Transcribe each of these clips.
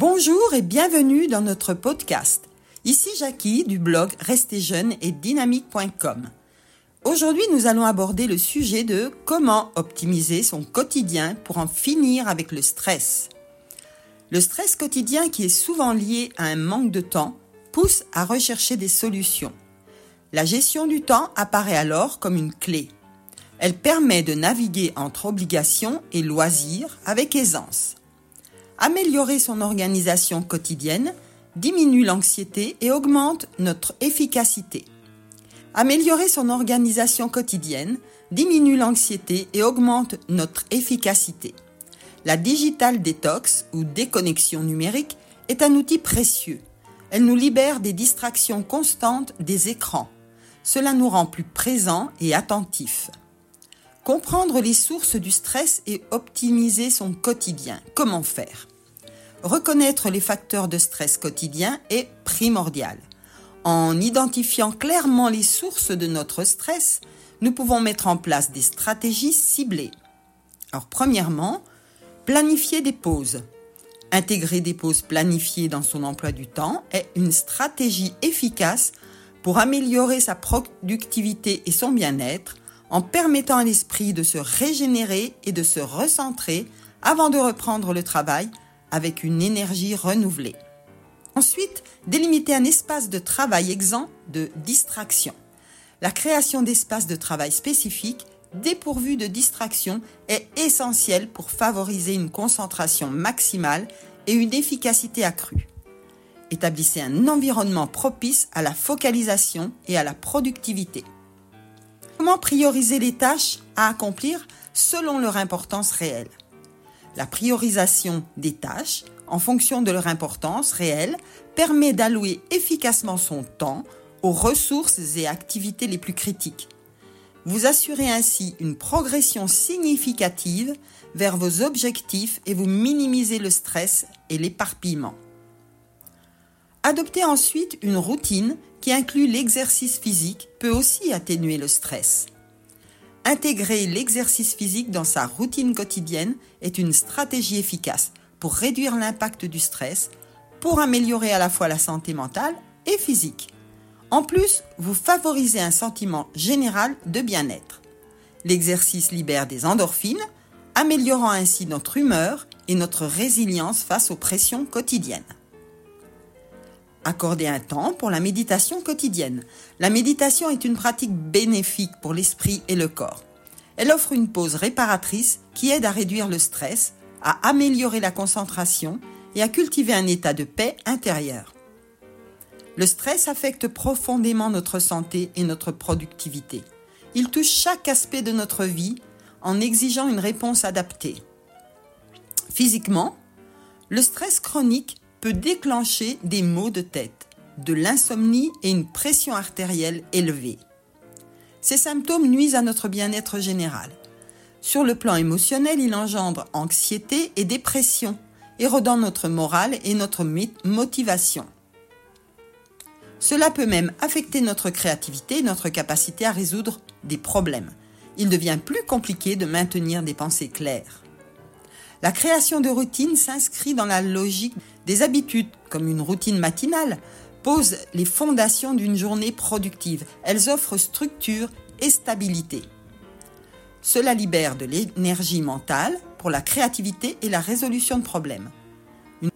Bonjour et bienvenue dans notre podcast. Ici Jackie du blog Restez jeune et dynamique.com. Aujourd'hui, nous allons aborder le sujet de comment optimiser son quotidien pour en finir avec le stress. Le stress quotidien qui est souvent lié à un manque de temps pousse à rechercher des solutions. La gestion du temps apparaît alors comme une clé. Elle permet de naviguer entre obligations et loisirs avec aisance. Améliorer son organisation quotidienne diminue l'anxiété et augmente notre efficacité. Améliorer son organisation quotidienne diminue l'anxiété et augmente notre efficacité. La digital detox ou déconnexion numérique est un outil précieux. Elle nous libère des distractions constantes des écrans. Cela nous rend plus présents et attentifs. Comprendre les sources du stress et optimiser son quotidien. Comment faire? Reconnaître les facteurs de stress quotidien est primordial. En identifiant clairement les sources de notre stress, nous pouvons mettre en place des stratégies ciblées. Alors premièrement, planifier des pauses. Intégrer des pauses planifiées dans son emploi du temps est une stratégie efficace pour améliorer sa productivité et son bien-être en permettant à l'esprit de se régénérer et de se recentrer avant de reprendre le travail avec une énergie renouvelée. Ensuite, délimiter un espace de travail exempt de distraction. La création d'espaces de travail spécifiques dépourvus de distraction est essentielle pour favoriser une concentration maximale et une efficacité accrue. Établissez un environnement propice à la focalisation et à la productivité. Comment prioriser les tâches à accomplir selon leur importance réelle? La priorisation des tâches en fonction de leur importance réelle permet d'allouer efficacement son temps aux ressources et activités les plus critiques. Vous assurez ainsi une progression significative vers vos objectifs et vous minimisez le stress et l'éparpillement. Adoptez ensuite une routine qui inclut l'exercice physique peut aussi atténuer le stress. Intégrer l'exercice physique dans sa routine quotidienne est une stratégie efficace pour réduire l'impact du stress, pour améliorer à la fois la santé mentale et physique. En plus, vous favorisez un sentiment général de bien-être. L'exercice libère des endorphines, améliorant ainsi notre humeur et notre résilience face aux pressions quotidiennes. Accorder un temps pour la méditation quotidienne. La méditation est une pratique bénéfique pour l'esprit et le corps. Elle offre une pause réparatrice qui aide à réduire le stress, à améliorer la concentration et à cultiver un état de paix intérieure. Le stress affecte profondément notre santé et notre productivité. Il touche chaque aspect de notre vie en exigeant une réponse adaptée. Physiquement, le stress chronique peut déclencher des maux de tête, de l'insomnie et une pression artérielle élevée. Ces symptômes nuisent à notre bien-être général. Sur le plan émotionnel, il engendre anxiété et dépression, érodant notre morale et notre motivation. Cela peut même affecter notre créativité et notre capacité à résoudre des problèmes. Il devient plus compliqué de maintenir des pensées claires. La création de routines s'inscrit dans la logique des habitudes, comme une routine matinale, pose les fondations d'une journée productive. Elles offrent structure et stabilité. Cela libère de l'énergie mentale pour la créativité et la résolution de problèmes.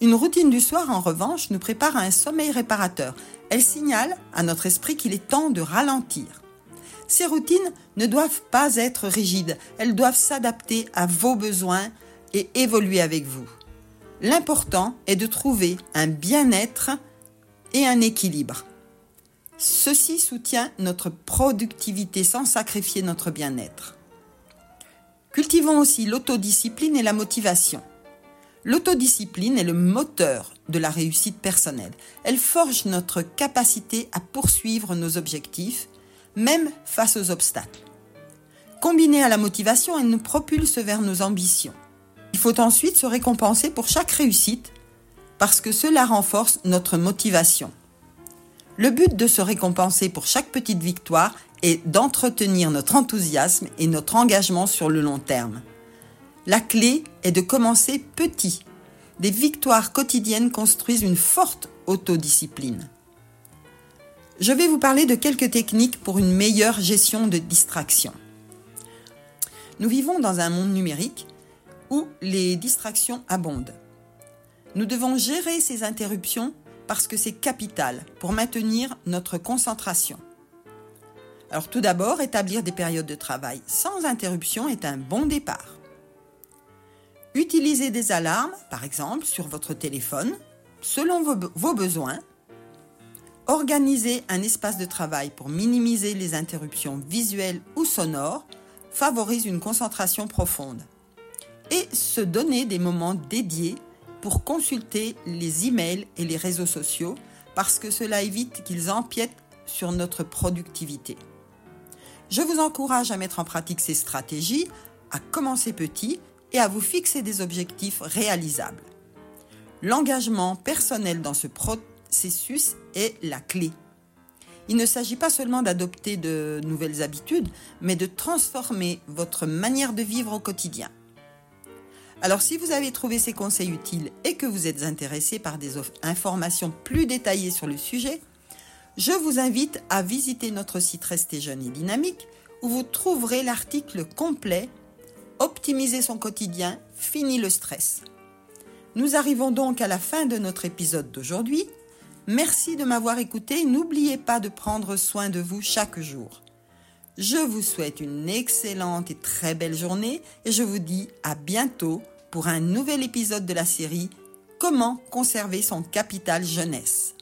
Une routine du soir, en revanche, nous prépare à un sommeil réparateur. Elle signale à notre esprit qu'il est temps de ralentir. Ces routines ne doivent pas être rigides, elles doivent s'adapter à vos besoins, et évoluer avec vous. L'important est de trouver un bien-être et un équilibre. Ceci soutient notre productivité sans sacrifier notre bien-être. Cultivons aussi l'autodiscipline et la motivation. L'autodiscipline est le moteur de la réussite personnelle. Elle forge notre capacité à poursuivre nos objectifs, même face aux obstacles. Combinée à la motivation, elle nous propulse vers nos ambitions. Il faut ensuite se récompenser pour chaque réussite parce que cela renforce notre motivation. Le but de se récompenser pour chaque petite victoire est d'entretenir notre enthousiasme et notre engagement sur le long terme. La clé est de commencer petit. des victoires quotidiennes construisent une forte autodiscipline. Je vais vous parler de quelques techniques pour une meilleure gestion de distractions. Nous vivons dans un monde numérique où les distractions abondent. Nous devons gérer ces interruptions parce que c'est capital pour maintenir notre concentration. Alors tout d'abord, établir des périodes de travail sans interruption est un bon départ. Utilisez des alarmes, par exemple, sur votre téléphone, selon vos, vos besoins. Organiser un espace de travail pour minimiser les interruptions visuelles ou sonores favorise une concentration profonde. Et se donner des moments dédiés pour consulter les emails et les réseaux sociaux parce que cela évite qu'ils empiètent sur notre productivité. Je vous encourage à mettre en pratique ces stratégies, à commencer petit et à vous fixer des objectifs réalisables. L'engagement personnel dans ce processus est la clé. Il ne s'agit pas seulement d'adopter de nouvelles habitudes, mais de transformer votre manière de vivre au quotidien. Alors si vous avez trouvé ces conseils utiles et que vous êtes intéressé par des informations plus détaillées sur le sujet, je vous invite à visiter notre site Restez jeune et dynamique où vous trouverez l'article complet Optimiser son quotidien, fini le stress. Nous arrivons donc à la fin de notre épisode d'aujourd'hui. Merci de m'avoir écouté. N'oubliez pas de prendre soin de vous chaque jour. Je vous souhaite une excellente et très belle journée et je vous dis à bientôt pour un nouvel épisode de la série Comment conserver son capital jeunesse.